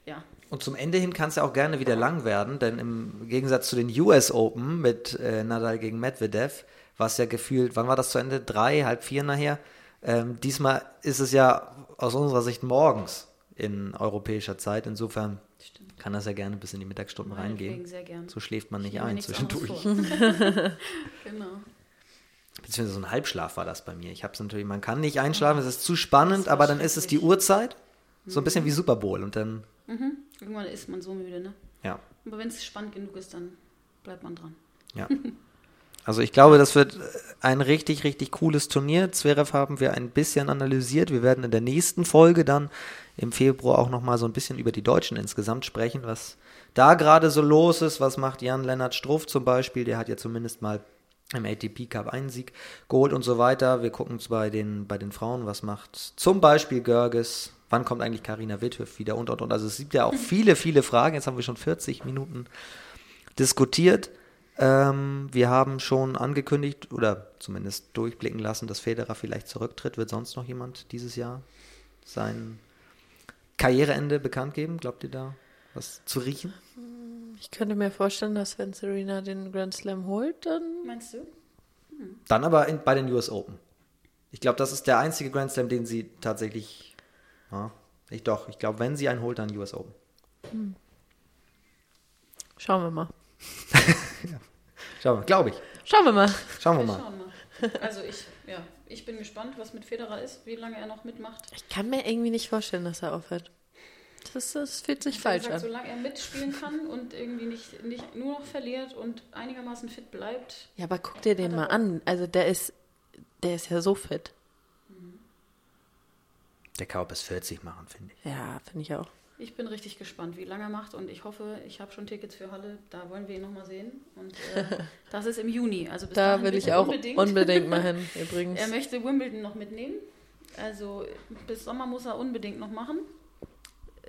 ja, Und zum Ende hin kann es ja auch gerne wieder lang werden, denn im Gegensatz zu den US Open mit äh, Nadal gegen Medvedev, war es ja gefühlt, wann war das zu Ende? Drei, halb vier nachher. Ähm, diesmal ist es ja aus unserer Sicht morgens in europäischer Zeit. Insofern stimmt. kann das ja gerne bis in die Mittagsstunden Meinetwegen reingehen. sehr gern. So schläft man Ich nicht ein zwischendurch. genau. Beziehungsweise so ein Halbschlaf war das bei mir. Ich habe es natürlich, man kann nicht einschlafen, es ist zu spannend, aber dann ist es die. Uhrzeit. So ein bisschen wie Super Bowl und dann, Mhm. Irgendwann ist man so müde, ne? ja. Aber wenn es spannend genug ist, dann bleibt man dran. Ja. Also ich glaube, das wird ein richtig, richtig cooles Turnier. Zverev haben wir ein bisschen analysiert. Wir werden in der nächsten Folge dann im Februar auch nochmal so ein bisschen über die Deutschen insgesamt sprechen, was da gerade so los ist. Was macht Jan-Lennart Struff zum Beispiel? Der hat ja zumindest mal im ATP Cup einen Sieg geholt und so weiter. Wir gucken bei den, bei den Frauen, was macht zum Beispiel Görges, wann kommt eigentlich Karina Witthöf wieder und und und. Also es gibt ja auch viele, viele Fragen. Jetzt haben wir schon 40 Minuten diskutiert. Ähm, wir haben schon angekündigt oder zumindest durchblicken lassen, dass Federer vielleicht zurücktritt. Wird sonst noch jemand dieses Jahr sein Karriereende bekannt geben? Glaubt ihr da was zu riechen? Ich könnte mir vorstellen, dass wenn Serena den Grand Slam holt, dann Meinst du? Dann aber in, bei den US Open. Ich glaube, das ist der einzige Grand Slam, den sie tatsächlich ja, Ich doch, ich glaube, wenn sie einen holt, dann US Open. Schauen wir mal. Schauen wir, mal, glaube ich. Schauen wir mal. Schauen wir Wir mal. schauen mal. Also ich, ja, ich bin gespannt, was mit Federer ist, wie lange er noch mitmacht. Ich kann mir irgendwie nicht vorstellen, dass er aufhört. Das, das fühlt sich falsch gesagt, an. Solange er mitspielen kann und irgendwie nicht, nicht nur noch verliert und einigermaßen fit bleibt. Ja, aber guck dir den mal an. Also der ist, der ist ja so fit. Der kann auch bis 40 machen, finde ich. Ja, finde ich auch. Ich bin richtig gespannt, wie lange er macht und ich hoffe, ich habe schon Tickets für Halle. Da wollen wir ihn nochmal sehen. Und äh, das ist im Juni. Also bis Da will ich auch unbedingt. unbedingt mal hin, übrigens. Er möchte Wimbledon noch mitnehmen. Also bis Sommer muss er unbedingt noch machen.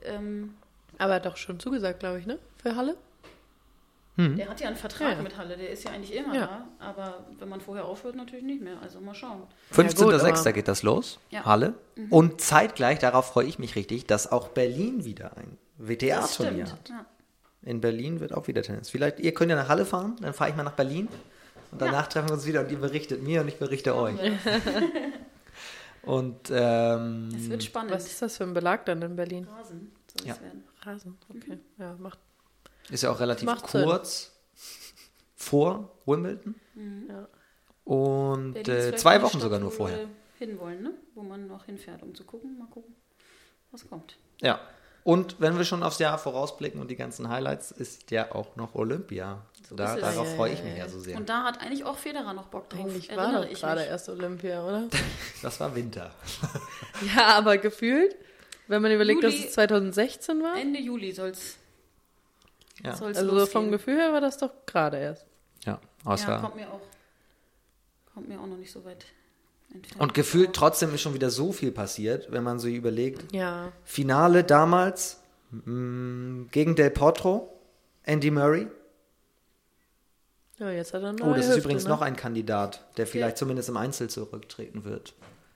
Ähm, Aber hat doch schon zugesagt, glaube ich, ne? Für Halle? Der hat ja einen Vertrag Ja, ja. mit Halle, der ist ja eigentlich immer Ja. da. Aber wenn man vorher aufhört, natürlich nicht mehr. Also mal schauen. 15.06. aber- geht das los, Ja. Halle. Und zeitgleich, darauf freue ich mich richtig, dass auch Berlin wieder ein WTA-Turnier hat. Ja. In Berlin wird auch wieder Tennis. Vielleicht, ihr könnt ja nach Halle fahren, dann fahre ich mal nach Berlin. Und danach treffen wir uns wieder und ihr berichtet mir und ich berichte euch. Und ähm, Es wird spannend. Was ist das für ein Belag dann in Berlin? Rasen soll Ja. es werden. Rasen, okay. Ja, macht. Ist ja auch relativ Macht Sinn. kurz vor Wimbledon. Ja. Und äh, zwei Wochen Stadt, sogar nur wo vorher. wir hinwollen, ne? Wo man noch hinfährt, um zu gucken. Mal gucken, was kommt. Ja. Und wenn wir schon aufs Jahr vorausblicken und die ganzen Highlights, ist ja auch noch Olympia. da, ist es. darauf Ja, freue ja, ich mich ja. ja so sehr. Und da hat eigentlich auch Federer noch Bock drauf. Eigentlich war erinnere doch ich gerade mich. erst Olympia, oder? Das war Winter. Ja, aber gefühlt, wenn man überlegt, dass Juli- es 2016 war. Ende Juli soll es Ja. Also so losgehen. vom Gefühl her war das doch gerade erst. Ja, außer. Ja, kommt mir auch. Kommt mir auch noch nicht so weit entfernt. und gefühlt trotzdem ist schon wieder so viel passiert, wenn man so überlegt. Ja. Finale damals mh, gegen Del Potro, Andy Murray. Ja, jetzt hat er eine Oh, das ist Hüfte, übrigens ne? noch ein Kandidat, der vielleicht zumindest im Einzel zurücktreten wird.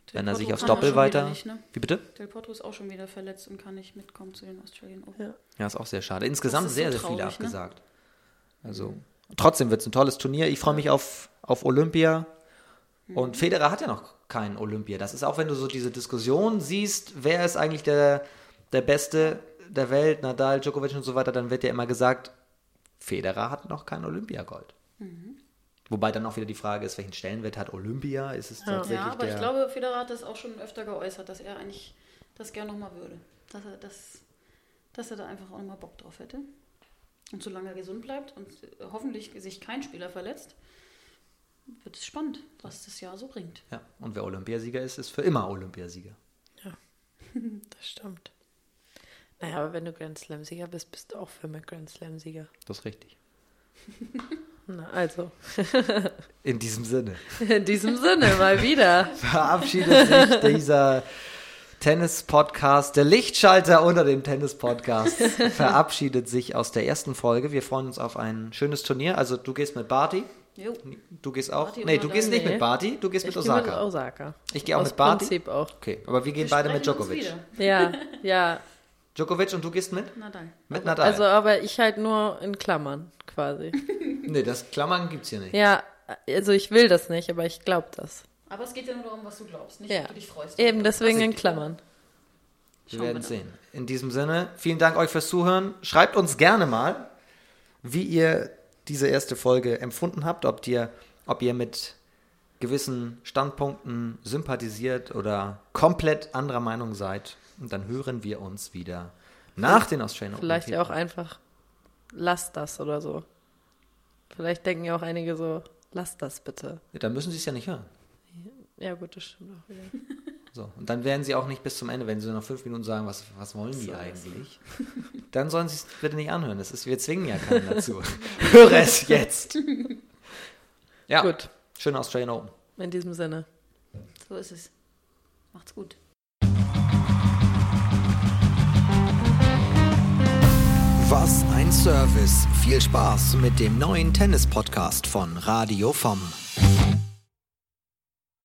Del wenn er sich aufs Doppel weiter. nicht, ne? Wie bitte? Del Potro ist auch schon wieder verletzt und kann nicht mitkommen zu den Australian Open. Ja. Ja, ist auch sehr schade. Insgesamt sehr, so sehr viele traurig, ne? abgesagt. Also, trotzdem wird es ein tolles Turnier. Ich freue mich auf, auf Olympia. Mhm. Und Federer hat ja noch kein Olympia. Das ist auch, wenn du so diese Diskussion siehst, wer ist eigentlich der, der Beste der Welt, Nadal, Djokovic und so weiter, dann wird ja immer gesagt, Federer hat noch kein Olympiagold. Mhm. Wobei dann auch wieder die Frage ist, welchen Stellenwert hat Olympia? Ist es tatsächlich Ja, aber der... ich glaube, Federer hat das auch schon öfter geäußert, dass er eigentlich das gerne nochmal würde. Dass er, das, dass er da einfach auch nochmal Bock drauf hätte. Und solange er gesund bleibt und hoffentlich sich kein Spieler verletzt, wird es spannend, was das Jahr so bringt. ja, und wer Olympiasieger ist, ist für immer Olympiasieger. Das stimmt. Naja, aber wenn du Grand Slam-Sieger bist, bist du auch für mich Grand Slam-Sieger. Das ist richtig. Na, also, In diesem Sinne. in diesem Sinne mal wieder. verabschiedet sich dieser Tennis-Podcast, der Lichtschalter unter dem Tennis-Podcast, verabschiedet sich aus der ersten Folge. Wir freuen uns auf ein schönes Turnier. Also du gehst mit Barty, Jo. du gehst auch. Barty nee, du gehst nicht Nee. mit Barty, du gehst mit Ich gehe mit Osaka. Osaka. Ich gehe auch Aus mit Barty. Prinzip auch. Okay, aber wir gehen Wir beide mit Djokovic. Ja, ja. Djokovic und du gehst mit? Nadal. Mit Nadal. Also, aber ich halt nur in Klammern, quasi. nee, das Klammern gibt's hier nicht. Ja, also ich will das nicht, aber ich glaube das. Aber es geht ja nur darum, was du glaubst, nicht Ja. ob du dich freust. Eben deswegen in Klammern. Wir Schauen werden wir sehen. In diesem Sinne, vielen Dank euch fürs Zuhören. Schreibt uns gerne mal, wie ihr diese erste Folge empfunden habt, ob ihr, ob ihr mit gewissen Standpunkten sympathisiert oder komplett anderer Meinung seid. Und dann hören wir uns wieder nach den Australian Open. Vielleicht ja auch einfach, lass das oder so. Vielleicht denken ja auch einige so, lass das bitte. Ja, Dann müssen sie es ja nicht hören. Ja, gut, das stimmt auch wieder. So. Und dann werden sie auch nicht bis zum Ende, wenn sie nach fünf Minuten sagen, was, was wollen die So eigentlich, dann sollen sie es bitte nicht anhören. Das ist, wir zwingen ja keinen dazu. Höre es jetzt. Ja, Gut, schöne Australian Open. in diesem Sinne. So ist es. Macht's gut. Was ein Service. Viel Spaß mit dem neuen Tennis-Podcast von Radio vom.